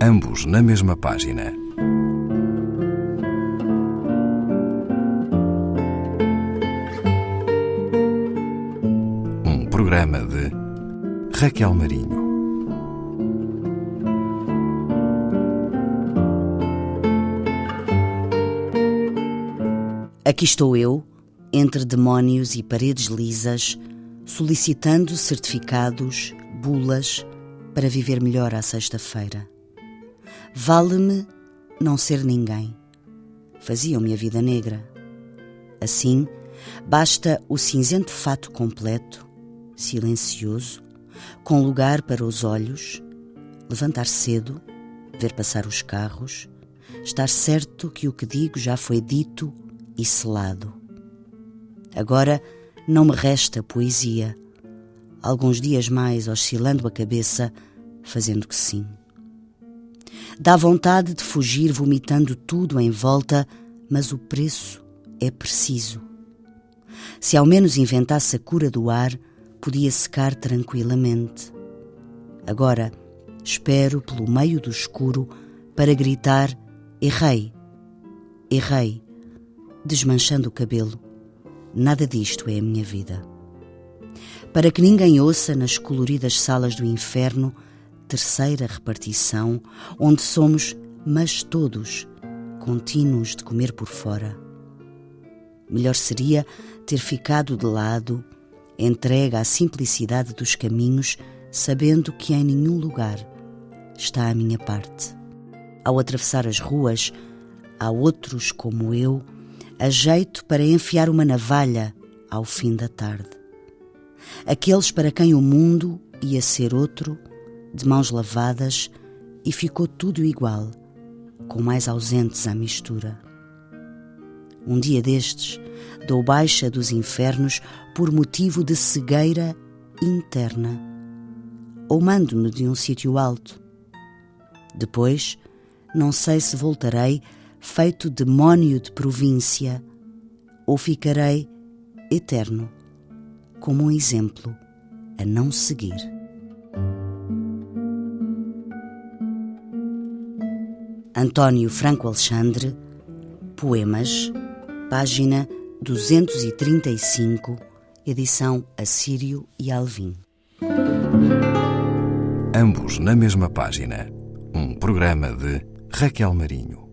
ambos na mesma página. Um programa de Raquel Marinho. Aqui estou eu, entre demónios e paredes lisas, solicitando certificados, bulas, para viver melhor à sexta-feira. Vale-me não ser ninguém. Faziam-me a vida negra. Assim, basta o cinzento fato completo, silencioso, com lugar para os olhos, levantar cedo, ver passar os carros, estar certo que o que digo já foi dito e selado. Agora não me resta poesia, alguns dias mais oscilando a cabeça, fazendo que sim. Dá vontade de fugir vomitando tudo em volta, mas o preço é preciso. Se ao menos inventasse a cura do ar, podia secar tranquilamente. Agora, espero pelo meio do escuro para gritar: Errei, errei, desmanchando o cabelo. Nada disto é a minha vida. Para que ninguém ouça nas coloridas salas do inferno terceira repartição, onde somos, mas todos, contínuos de comer por fora. Melhor seria ter ficado de lado, entregue à simplicidade dos caminhos, sabendo que em nenhum lugar está a minha parte. Ao atravessar as ruas, há outros como eu, a jeito para enfiar uma navalha ao fim da tarde. Aqueles para quem o mundo ia ser outro de mãos lavadas e ficou tudo igual, com mais ausentes à mistura. Um dia destes, dou baixa dos infernos por motivo de cegueira interna, ou mando-me de um sítio alto. Depois, não sei se voltarei feito demónio de província, ou ficarei eterno, como um exemplo a não seguir. António Franco Alexandre, Poemas, página 235, edição Assírio e Alvim. Ambos na mesma página. Um programa de Raquel Marinho.